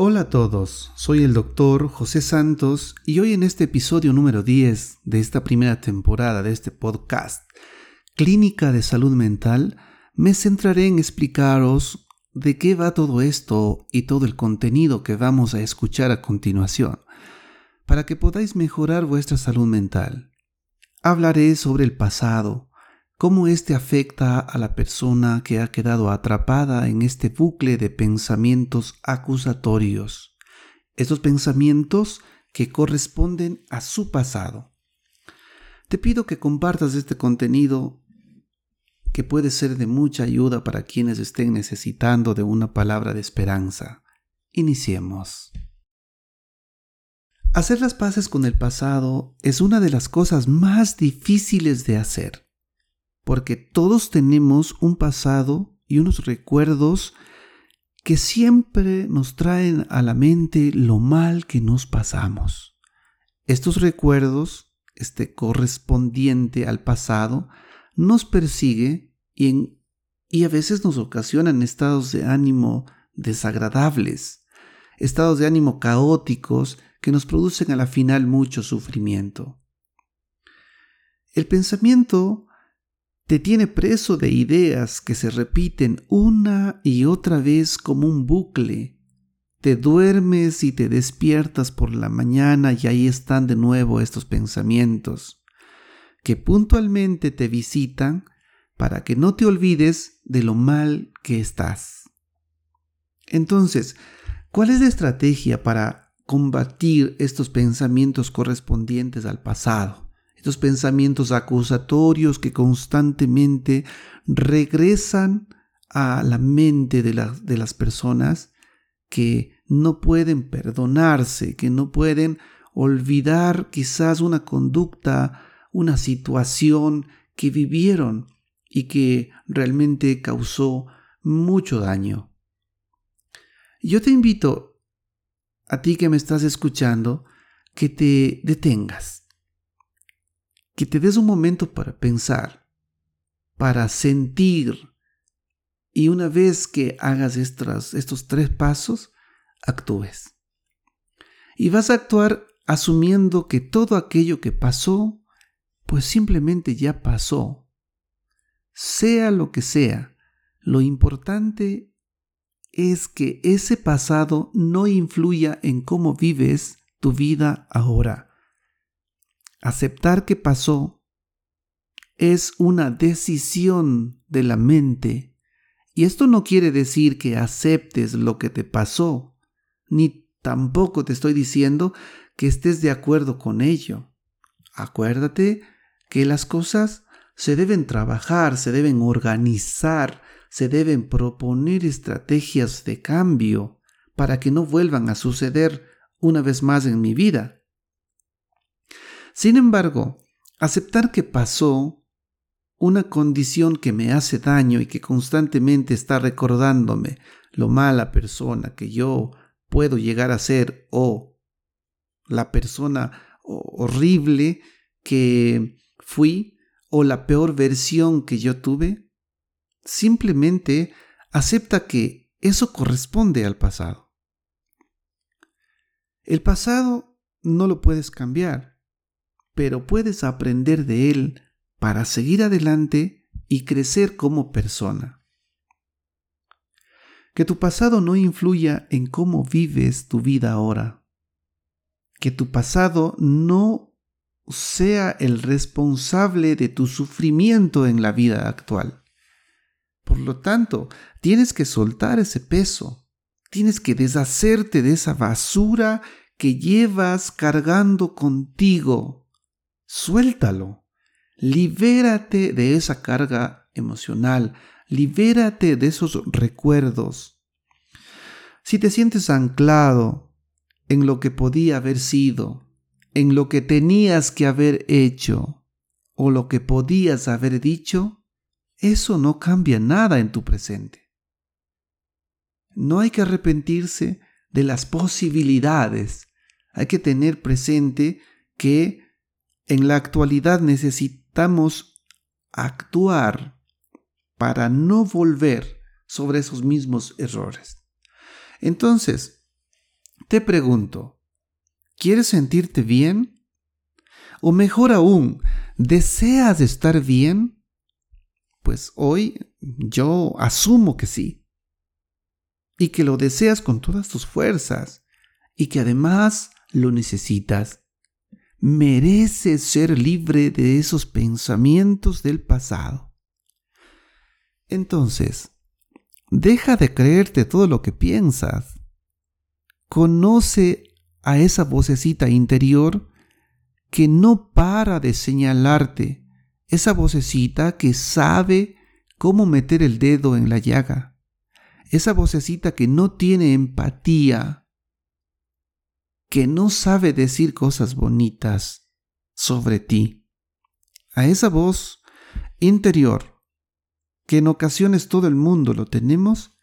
Hola a todos, soy el doctor José Santos y hoy en este episodio número 10 de esta primera temporada de este podcast, Clínica de Salud Mental, me centraré en explicaros de qué va todo esto y todo el contenido que vamos a escuchar a continuación, para que podáis mejorar vuestra salud mental. Hablaré sobre el pasado, cómo éste afecta a la persona que ha quedado atrapada en este bucle de pensamientos acusatorios, estos pensamientos que corresponden a su pasado. Te pido que compartas este contenido que puede ser de mucha ayuda para quienes estén necesitando de una palabra de esperanza. Iniciemos. Hacer las paces con el pasado es una de las cosas más difíciles de hacer porque todos tenemos un pasado y unos recuerdos que siempre nos traen a la mente lo mal que nos pasamos. Estos recuerdos, este correspondiente al pasado, nos persigue y, y a veces nos ocasionan estados de ánimo desagradables, estados de ánimo caóticos que nos producen a la final mucho sufrimiento. El pensamiento te tiene preso de ideas que se repiten una y otra vez como un bucle. Te duermes y te despiertas por la mañana y ahí están de nuevo estos pensamientos, que puntualmente te visitan para que no te olvides de lo mal que estás. Entonces, ¿cuál es la estrategia para combatir estos pensamientos correspondientes al pasado? Pensamientos acusatorios que constantemente regresan a la mente de, de las personas que no pueden perdonarse, que no pueden olvidar quizás una conducta, una situación que vivieron y que realmente causó mucho daño. Yo te invito, a ti que me estás escuchando, que te detengas, que te des un momento para pensar, para sentir, y una vez que hagas estos, estos tres pasos, actúes. Y vas a actuar asumiendo que todo aquello que pasó, pues simplemente ya pasó. Sea lo que sea, lo importante es que ese pasado no influya en cómo vives tu vida ahora. Aceptar que pasó es una decisión de la mente. Y esto no quiere decir que aceptes lo que te pasó, ni tampoco te estoy diciendo que estés de acuerdo con ello. Acuérdate que las cosas se deben trabajar, se deben organizar, se deben proponer estrategias de cambio para que no vuelvan a suceder una vez más en mi vida. Sin embargo, aceptar que pasó una condición que me hace daño y que constantemente está recordándome lo mala persona que yo puedo llegar a ser o la persona horrible que fui o la peor versión que yo tuve, simplemente acepta que eso corresponde al pasado. El pasado no lo puedes cambiar pero puedes aprender de él para seguir adelante y crecer como persona. Que tu pasado no influya en cómo vives tu vida ahora. Que tu pasado no sea el responsable de tu sufrimiento en la vida actual. Por lo tanto, tienes que soltar ese peso. Tienes que deshacerte de esa basura que llevas cargando contigo suéltalo. Libérate de esa carga emocional, libérate de esos recuerdos. Si te sientes anclado en lo que podía haber sido, en lo que tenías que haber hecho o lo que podías haber dicho, eso no cambia nada en tu presente. No hay que arrepentirse de las posibilidades. Hay que tener presente que en la actualidad necesitamos actuar para no volver sobre esos mismos errores. Entonces, Te pregunto, ¿quieres sentirte bien? O mejor aún, ¿deseas estar bien? Pues hoy yo asumo que sí. Y que lo deseas con todas tus fuerzas. Y que además lo necesitas. Mereces ser libre de esos pensamientos del pasado. Entonces, deja de creerte todo lo que piensas. Conoce a esa vocecita interior que no para de señalarte, esa vocecita que sabe cómo meter el dedo en la llaga, esa vocecita que no tiene empatía, que no sabe decir cosas bonitas sobre ti. A esa voz interior, que en ocasiones todo el mundo lo tenemos,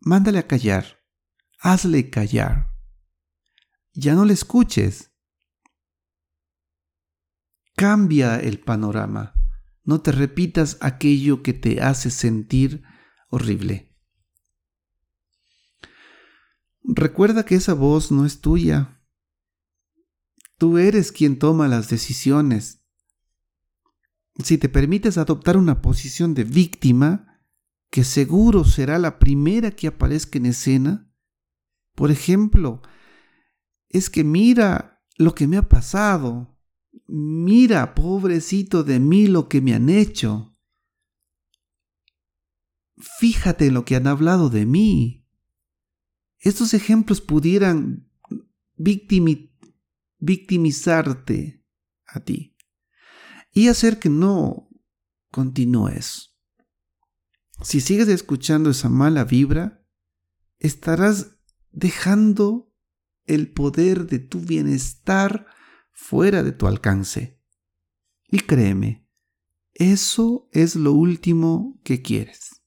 mándale a callar, hazle callar. Ya no le escuches. Cambia el panorama. No te repitas aquello que te hace sentir horrible. Recuerda que esa voz no es tuya. Tú eres quien toma las decisiones. Si te permites adoptar una posición de víctima, que seguro será la primera que aparezca en escena, por ejemplo, es que mira lo que me ha pasado, mira, pobrecito de mí, lo que me han hecho. Fíjate en lo que han hablado de mí. Estos ejemplos pudieran victimizarte a ti y hacer que no continúes. Si sigues escuchando esa mala vibra, estarás dejando el poder de tu bienestar fuera de tu alcance. Y créeme, eso es lo último que quieres.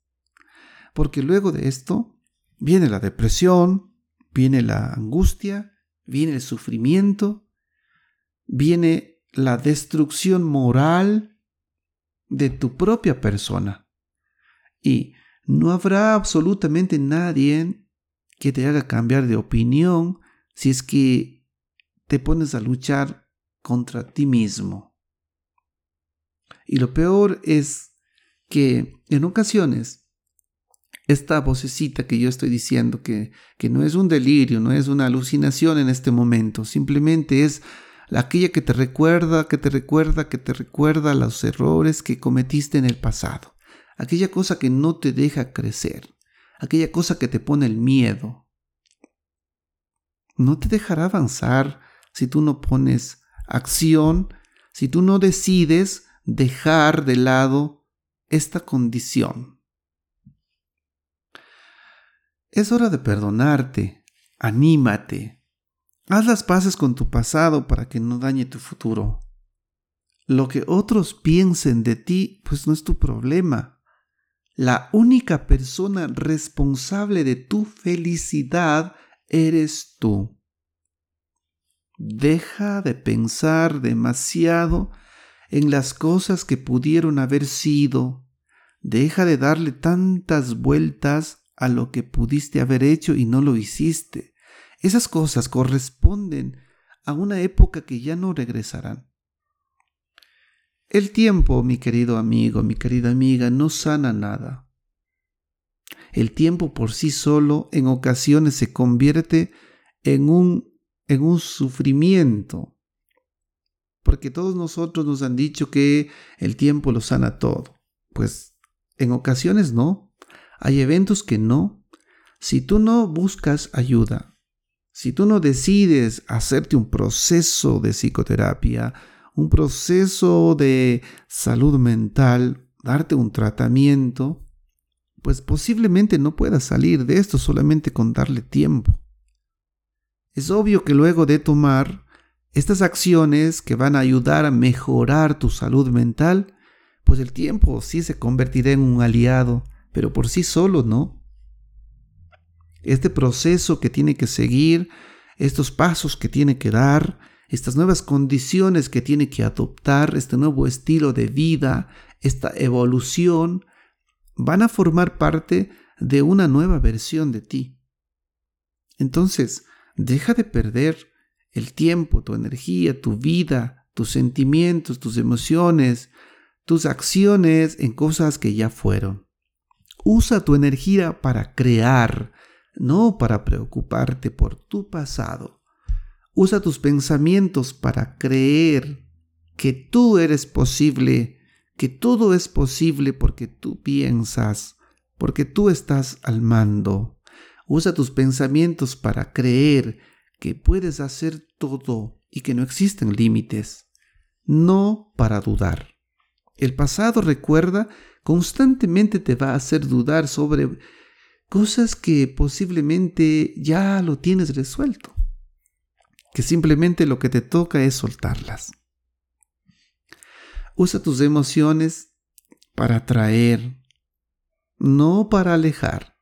Porque luego de esto viene la depresión, viene la angustia, viene el sufrimiento, viene la destrucción moral de tu propia persona. Y no habrá absolutamente nadie que te haga cambiar de opinión si es que te pones a luchar contra ti mismo. Y lo peor es que en ocasiones esta vocecita que yo estoy diciendo, que, que no es un delirio, no es una alucinación en este momento, simplemente es aquella que te recuerda, que te recuerda, que te recuerda los errores que cometiste en el pasado, aquella cosa que no te deja crecer, aquella cosa que te pone el miedo. No te dejará avanzar si tú no pones acción, si tú no decides dejar de lado esta condición. Es hora de perdonarte, anímate, haz las paces con tu pasado para que no dañe tu futuro. Lo que otros piensen de ti, pues no es tu problema. La única persona responsable de tu felicidad eres tú. Deja de pensar demasiado en las cosas que pudieron haber sido. Deja de darle tantas vueltas a lo que pudiste haber hecho y no lo hiciste. Esas cosas corresponden a una época que ya no regresarán. El tiempo, mi querido amigo, mi querida amiga, no sana nada. El tiempo por sí solo en ocasiones se convierte en un en un sufrimiento. Porque todos nosotros nos han dicho que el tiempo lo sana todo. Pues en ocasiones no. Hay eventos que no. Si tú no buscas ayuda, si tú no decides hacerte un proceso de psicoterapia, un proceso de salud mental, darte un tratamiento, pues posiblemente no puedas salir de esto solamente con darle tiempo. Es obvio que luego de tomar estas acciones que van a ayudar a mejorar tu salud mental, pues el tiempo sí se convertirá en un aliado, pero por sí solo no. Este proceso que tiene que seguir, estos pasos que tiene que dar, estas nuevas condiciones que tiene que adoptar, este nuevo estilo de vida, esta evolución, van a formar parte de una nueva versión de ti. Entonces, Deja de perder el tiempo, tu energía, tu vida, tus sentimientos, tus emociones, tus acciones en cosas que ya fueron. Usa tu energía para crear, no para preocuparte por tu pasado. Usa tus pensamientos para creer que tú eres posible, que todo es posible porque tú piensas, porque tú estás al mando. Usa tus pensamientos para creer que puedes hacer todo y que no existen límites, no para dudar. El pasado, recuerda, constantemente te va a hacer dudar sobre cosas que posiblemente ya lo tienes resuelto, que simplemente lo que te toca es soltarlas. Usa tus emociones para atraer, no para alejar.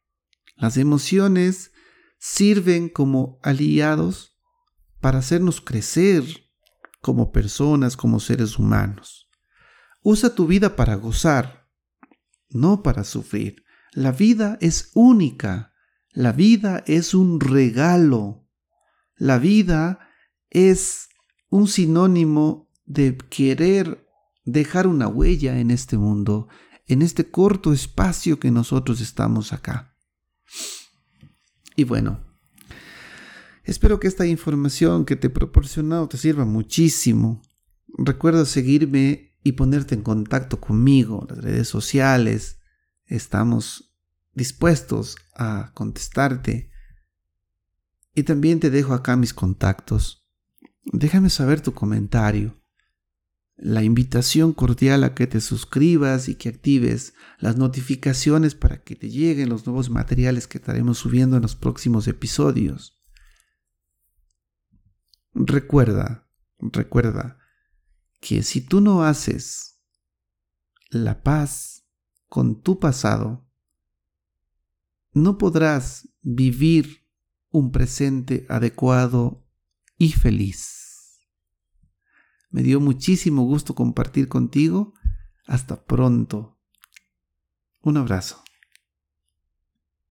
Las emociones sirven como aliados para hacernos crecer como personas, como seres humanos. Usa tu vida para gozar, no para sufrir. La vida es única. La vida es un regalo. La vida es un sinónimo de querer dejar una huella en este mundo, en este corto espacio que nosotros estamos acá. Y bueno, espero que esta información que te he proporcionado te sirva muchísimo. Recuerda seguirme y ponerte en contacto conmigo, las redes sociales. Estamos dispuestos a contestarte. Y también te dejo acá mis contactos. Déjame saber tu comentario. La invitación cordial a que te suscribas y que actives las notificaciones para que te lleguen los nuevos materiales que estaremos subiendo en los próximos episodios. Recuerda, recuerda, que si tú no haces la paz con tu pasado, no podrás vivir un presente adecuado y feliz. Me dio muchísimo gusto compartir contigo. Hasta pronto. Un abrazo.